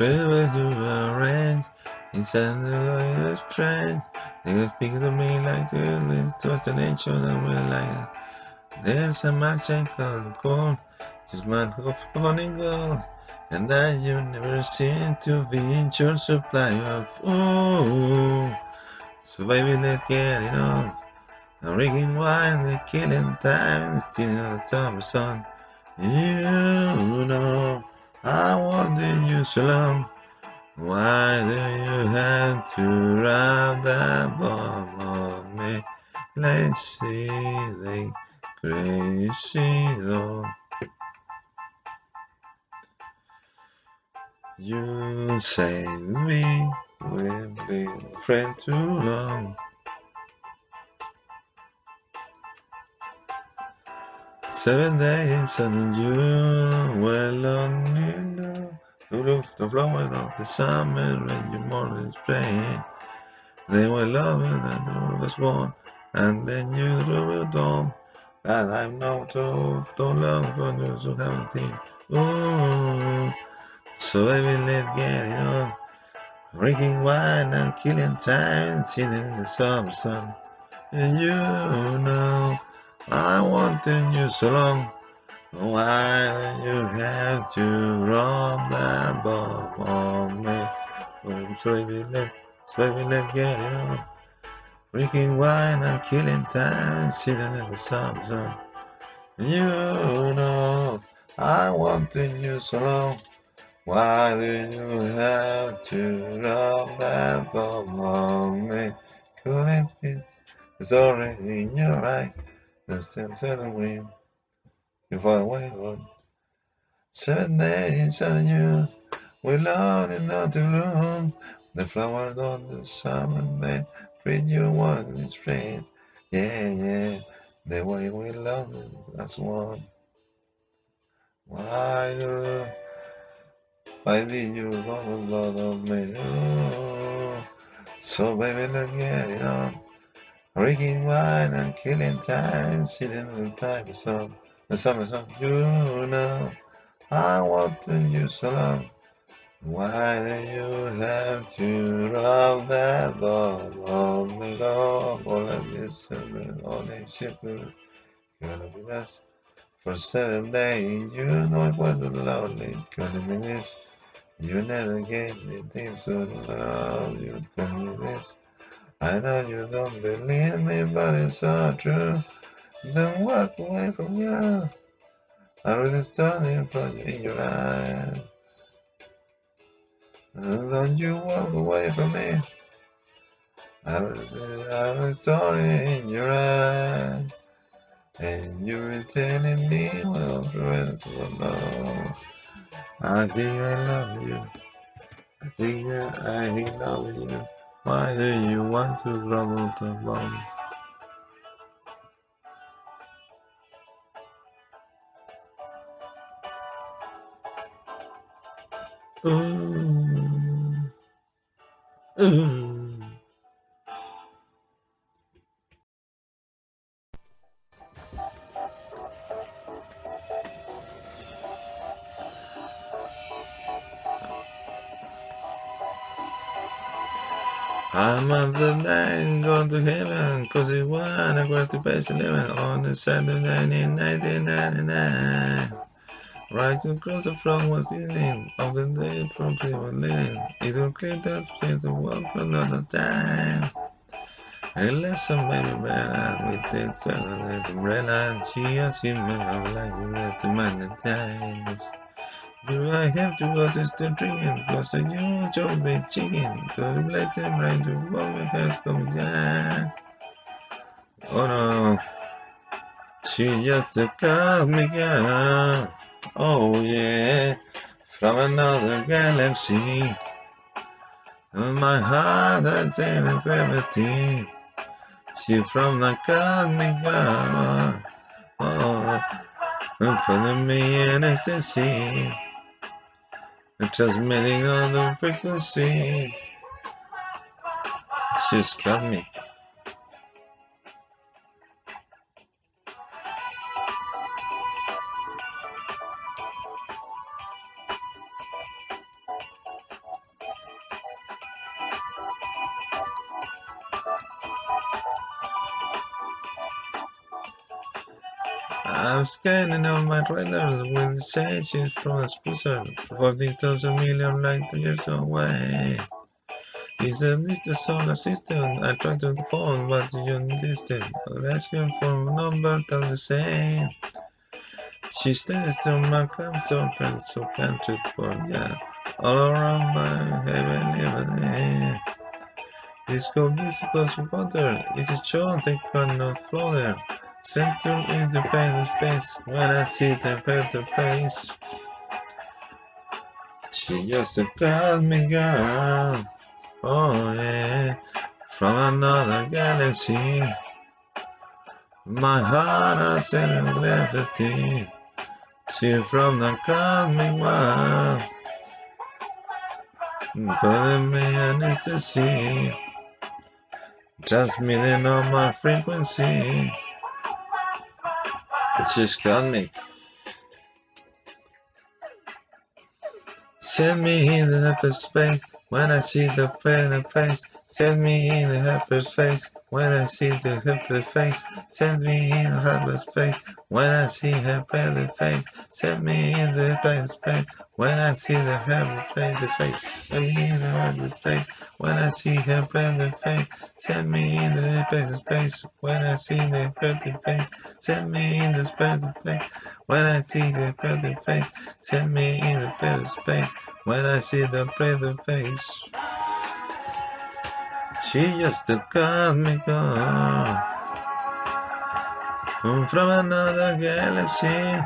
People you arrange inside the strange. They speak to me like this, towards the nature that we like. There's a magic called gold, just man of falling gold. And that you never seem to be in short supply of ooh. So baby, let's get it on. I'm drinking wine, the killing time, still the summer sun. You know, I wanted you so long. Why do you have to rub that bomb on me? Let's see the crazy though. You say we will be friends too long. Seven days and you well on you know. You look the flowers of the summer and your morning spring. They were loving and I was born, and then you threw it on. And I'm not of don't love for those who haven't seen. Ooh, so baby, let's get it on. Drinking wine and killing time, sitting in the summer sun. And you know, I wanted you so long. Why you have to that bomb on me? Oh, so baby, let, so baby, let's get it on. Drinking wine and killing time, sitting in the sun. You know, I wanted you so long. Why do you have to rub that bomb on me? Couldn't it? It's already in your eye. The same of wind. You far away on. Seven days on you. We're lonely not too long. The flowers on the summer man. Treat you one in spring. Yeah, yeah. The way we love as one. Why do why did you love a lot of me? So baby, let's get it on. Drinking wine and killing time, sitting in time song. The summer song, you know, I wanted you so long. Why do you have to rub that bomb on me? Go, all of this all this super, gonna be best. For seven days, you know it wasn't lonely, couldn't be this. You never gave me things to love, you couldn't be this. I know you don't believe me, but it's all true. Don't walk away from you. I really started from in your eyes. And don't you walk away from me. I really, I really started in your eyes. And you were telling me, well, forever, no. I think I love you. I think that I love you. Why do you want to rub the bomb? Ooh. Ooh. I'm on the line, going to heaven, cause it won a participation living on the Saturday in 1999. Right across the front was feeling of the day from Cleveland. It will clear that place to work for another time. Listen, baby, better take seven umbrella. She has seen me, I'm like, we have to mind the times. Do I have to to the drinking? Cause I knew Joe big chicken. So I let them right to with her come down. Oh no. She just a cosmic girl. Oh yeah. From another galaxy. And my heart has same gravity. She from the cosmic girl. Oh, and putting me in ecstasy. Transmitting on the frequency. She's got me. I'm scanning all my radar when the changes from a sponsor 40,000 million light years away. It's at least the solar system. I tried to phone, but you listed. Asking for a number tell the same. She stays on my comfort and so country for ya. All around my heaven, heaven. This cold is supposed to water. It is shown they cannot flow there. Central independent space when I see the better place. She just got me gone. Oh yeah, from another galaxy. My heart has in gravity. She from the cosmic world. Putting me in ecstasy. Transmitting on my frequency. It's just me. Send me in the hyperspace when I see the planet face. Send me in the hyperspace when I see the hyperspace. Send me in the hyperspace when I see her planet face. Send me in the hyperspace when I see the hyperspace face. Send me in the hyperspace when I see her planet face. Send me in the hyperspace when I see the planet face. Send me in the hyperspace when I see the planet face. Send me in the hyperspace when I see the planet face. She just got me gone from another galaxy,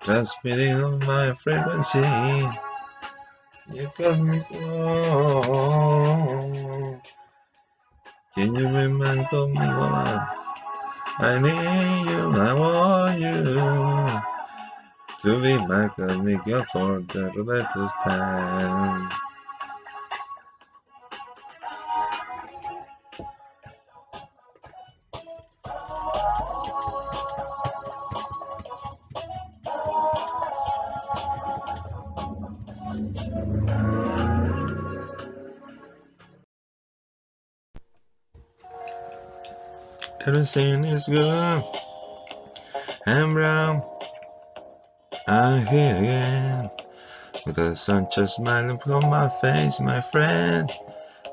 transmitting on my frequency. You got me. Can you be my woman? I need you, I want you to be my cosmic girl for the rest of time. Everything is good. I'm brown. I'm here again. With the sun just smiling from my face, my friend.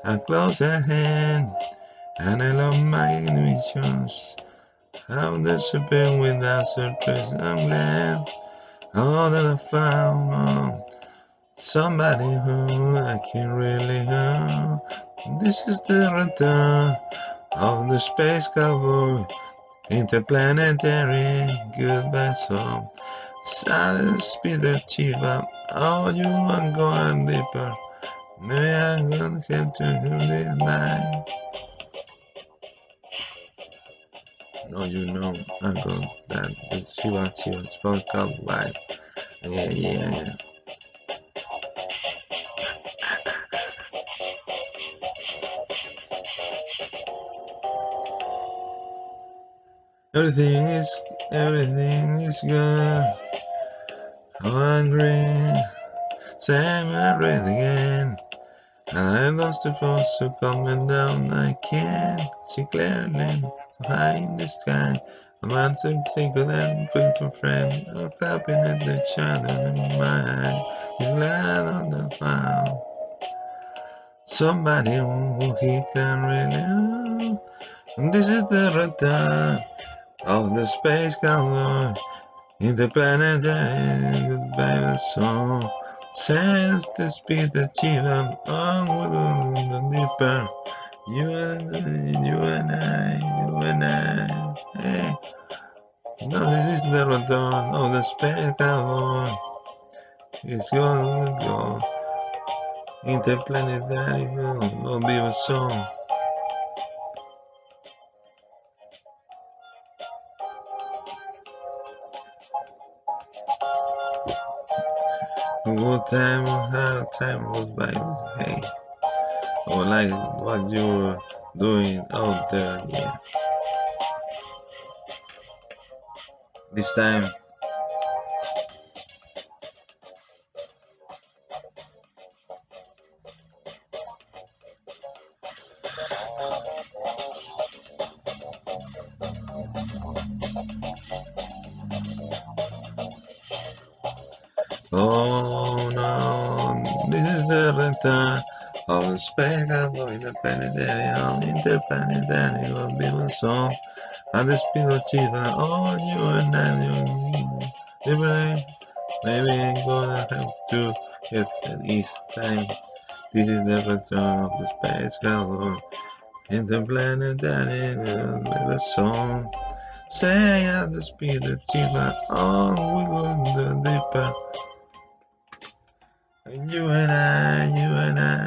I close a hand. And I love my intuitions. Have been without surprise. I'm glad. All that I found. Oh, somebody who I can really help. This is the return of the space cowboy interplanetary goodbye song. Silent speed achiever, oh you are going deeper. Maybe I'm gonna get to you this night. No, you know I'm going that it's Shiva Shiva spelled cowboy. Yeah, yeah, yeah. Everything is everything is good. Hungry, same everything again. And I lost the supposed to coming down. I can't see clearly high in the sky. I'm on to take a little bit of friend. I'm clapping at the child in my eye. He's glad on the ground. Somebody who he can really. And this is the return of the space cowboy interplanetary goodbye song. Says the speed achiever onward the deeper. You and you and I, you and I. Hey, no, this is the return of the space cowboy. It's gonna go interplanetary go, be a song. What time, how time goes by. Hey, or like what you're doing out there. Yeah. This time, planetary, interplanetary will be the song. And the speed of Chiva, oh, you and I, you liberate. Maybe I'm gonna have to get at east time. This is the return of the space cowboy, In interplanetary will be the song. Say at the speed of Chiva, oh, we go the deeper. You and I, you and I,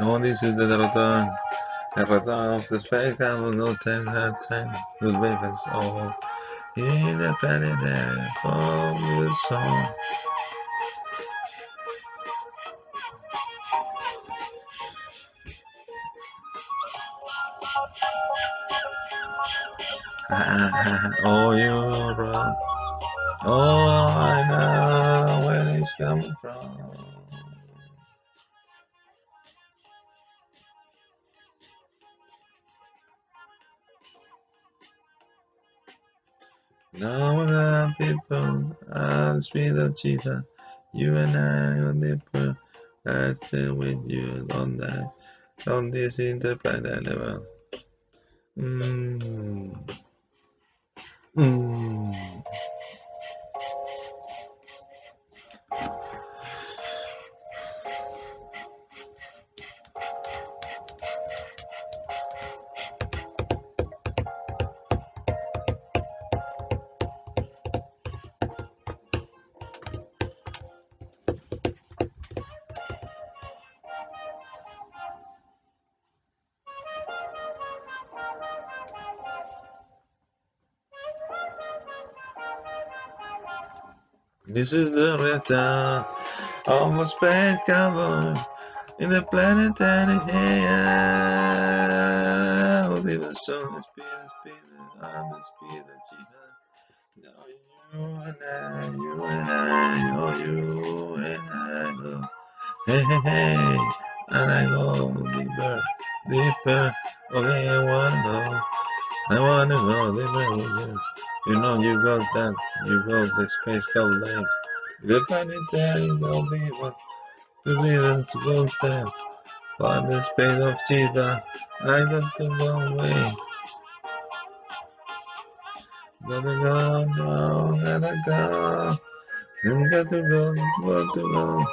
No, this is the return. The return of the space camel. No time, hard time. The weapons all. In the planetary from the song. oh, you're wrong. Oh, I know where it's coming from. Now the people at the speed of Jesus, you and I on the prayer, I stay with you on that, on this interplanet level. Mmm. Mmm. This is the return of a space cowboy in the planetary air. Will be the sun, the speed, the speed, and the speed of Jesus. Now you and I, you and I, oh you and I go. Hey, hey, hey, and I go deeper, deeper. Oh, okay, I wanna go, I wanna go deeper with you. Know you got that, you got the space cowboy. The planetary will be what the leaders will tell. For the space of cheetah, I got to go away. Gotta go now, gotta go. You got to go, got to go.